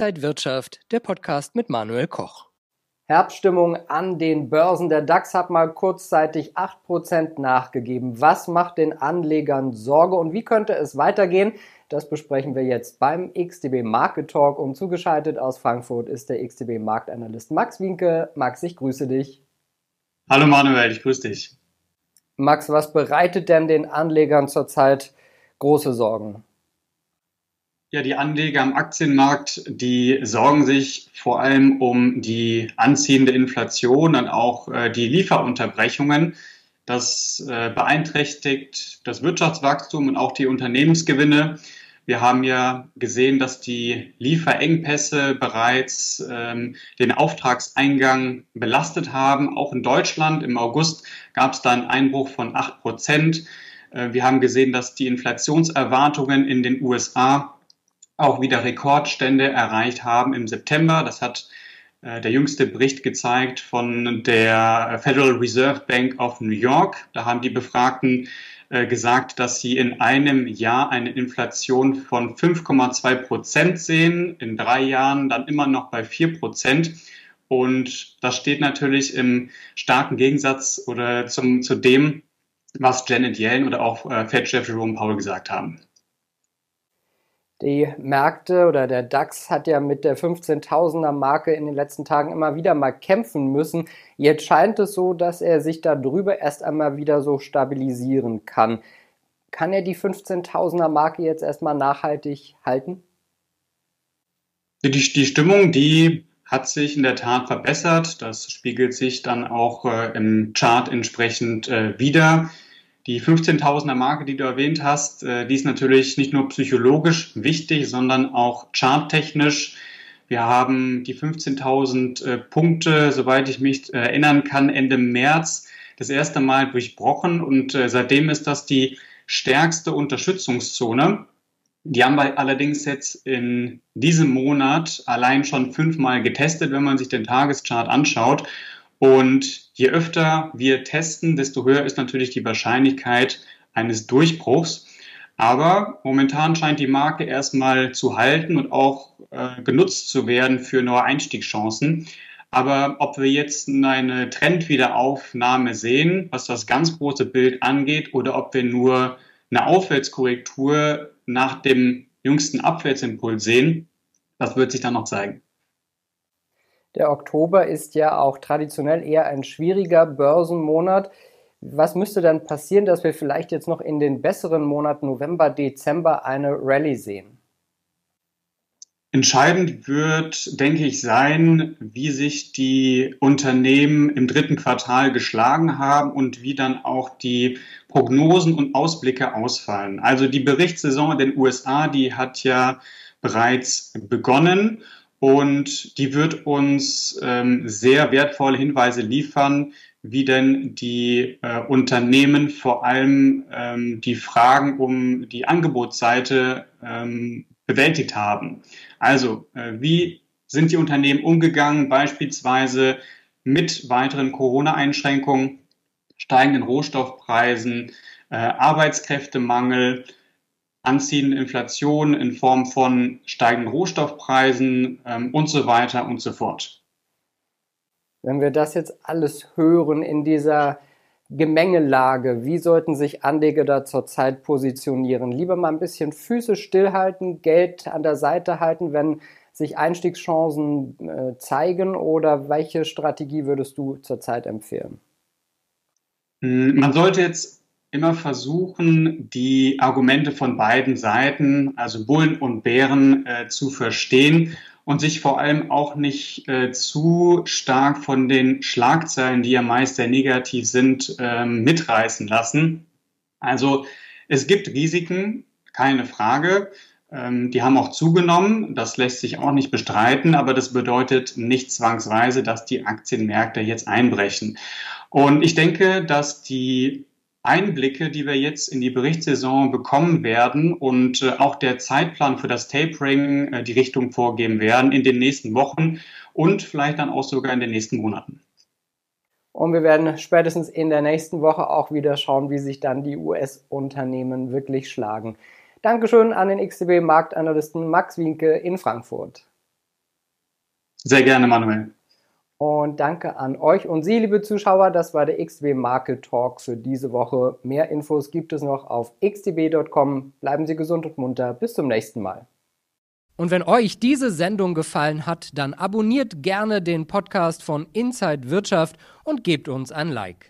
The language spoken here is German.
Inside Wirtschaft, der Podcast mit Manuel Koch. Herbststimmung an den Börsen. Der DAX hat mal kurzzeitig 8% nachgegeben. Was macht den Anlegern Sorge und wie könnte es weitergehen? Das besprechen wir jetzt beim XTB Market Talk und zugeschaltet aus Frankfurt ist der XTB Marktanalyst Max Winke. Max, ich grüße dich. Hallo Manuel, ich grüße dich. Max, was bereitet denn den Anlegern zurzeit große Sorgen? Ja, die Anleger am Aktienmarkt, die sorgen sich vor allem um die anziehende Inflation und auch äh, die Lieferunterbrechungen. Das äh, beeinträchtigt das Wirtschaftswachstum und auch die Unternehmensgewinne. Wir haben ja gesehen, dass die Lieferengpässe bereits ähm, den Auftragseingang belastet haben. Auch in Deutschland im August gab es da einen Einbruch von acht Prozent. Äh, wir haben gesehen, dass die Inflationserwartungen in den USA auch wieder Rekordstände erreicht haben im September. Das hat äh, der jüngste Bericht gezeigt von der Federal Reserve Bank of New York. Da haben die Befragten äh, gesagt, dass sie in einem Jahr eine Inflation von 5,2 Prozent sehen, in drei Jahren dann immer noch bei 4 Prozent. Und das steht natürlich im starken Gegensatz oder zum, zu dem, was Janet Yellen oder auch äh, Fed-Chef Jerome Powell gesagt haben. Die Märkte oder der DAX hat ja mit der 15.000er Marke in den letzten Tagen immer wieder mal kämpfen müssen. Jetzt scheint es so, dass er sich darüber erst einmal wieder so stabilisieren kann. Kann er die 15.000er Marke jetzt erstmal nachhaltig halten? Die, die Stimmung, die hat sich in der Tat verbessert. Das spiegelt sich dann auch äh, im Chart entsprechend äh, wieder. Die 15.000er Marke, die du erwähnt hast, äh, die ist natürlich nicht nur psychologisch wichtig, sondern auch charttechnisch. Wir haben die 15.000 äh, Punkte, soweit ich mich äh, erinnern kann, Ende März das erste Mal durchbrochen und seitdem ist das die stärkste Unterstützungszone. Die haben wir allerdings jetzt in diesem Monat allein schon fünfmal getestet, wenn man sich den Tageschart anschaut. Und je öfter wir testen, desto höher ist natürlich die Wahrscheinlichkeit eines Durchbruchs. Aber momentan scheint die Marke erstmal zu halten und auch äh, genutzt zu werden für neue Einstiegschancen. Aber ob wir jetzt eine Trendwiederaufnahme sehen, was das ganz große Bild angeht, oder ob wir nur eine Aufwärtskorrektur nach dem jüngsten Abwärtsimpuls sehen, das wird sich dann noch zeigen. Der Oktober ist ja auch traditionell eher ein schwieriger Börsenmonat. Was müsste dann passieren, dass wir vielleicht jetzt noch in den besseren Monaten November, Dezember eine Rallye sehen? Entscheidend wird, denke ich, sein, wie sich die Unternehmen im dritten Quartal geschlagen haben und wie dann auch die Prognosen und Ausblicke ausfallen. Also die Berichtssaison in den USA, die hat ja bereits begonnen und die wird uns ähm, sehr wertvolle Hinweise liefern, wie denn die äh, Unternehmen vor allem ähm, die Fragen um die Angebotsseite ähm, bewältigt haben. Also, äh, wie sind die Unternehmen umgegangen, beispielsweise mit weiteren Corona-Einschränkungen, steigenden Rohstoffpreisen, äh, Arbeitskräftemangel, anziehende Inflation in Form von steigenden Rohstoffpreisen ähm, und so weiter und so fort. Wenn wir das jetzt alles hören in dieser Gemengelage, wie sollten sich Anleger da zurzeit positionieren? Lieber mal ein bisschen Füße stillhalten, Geld an der Seite halten, wenn sich Einstiegschancen äh, zeigen oder welche Strategie würdest du zurzeit empfehlen? Hm, man sollte jetzt immer versuchen, die Argumente von beiden Seiten, also Bullen und Bären, äh, zu verstehen und sich vor allem auch nicht äh, zu stark von den Schlagzeilen, die ja meist sehr negativ sind, äh, mitreißen lassen. Also es gibt Risiken, keine Frage. Ähm, die haben auch zugenommen, das lässt sich auch nicht bestreiten, aber das bedeutet nicht zwangsweise, dass die Aktienmärkte jetzt einbrechen. Und ich denke, dass die Einblicke, die wir jetzt in die Berichtssaison bekommen werden und äh, auch der Zeitplan für das Tapering äh, die Richtung vorgeben werden in den nächsten Wochen und vielleicht dann auch sogar in den nächsten Monaten. Und wir werden spätestens in der nächsten Woche auch wieder schauen, wie sich dann die US-Unternehmen wirklich schlagen. Dankeschön an den XTB Marktanalysten Max Winke in Frankfurt. Sehr gerne, Manuel. Und danke an euch und Sie, liebe Zuschauer. Das war der XTB Market Talk für diese Woche. Mehr Infos gibt es noch auf xtb.com. Bleiben Sie gesund und munter. Bis zum nächsten Mal. Und wenn euch diese Sendung gefallen hat, dann abonniert gerne den Podcast von Inside Wirtschaft und gebt uns ein Like.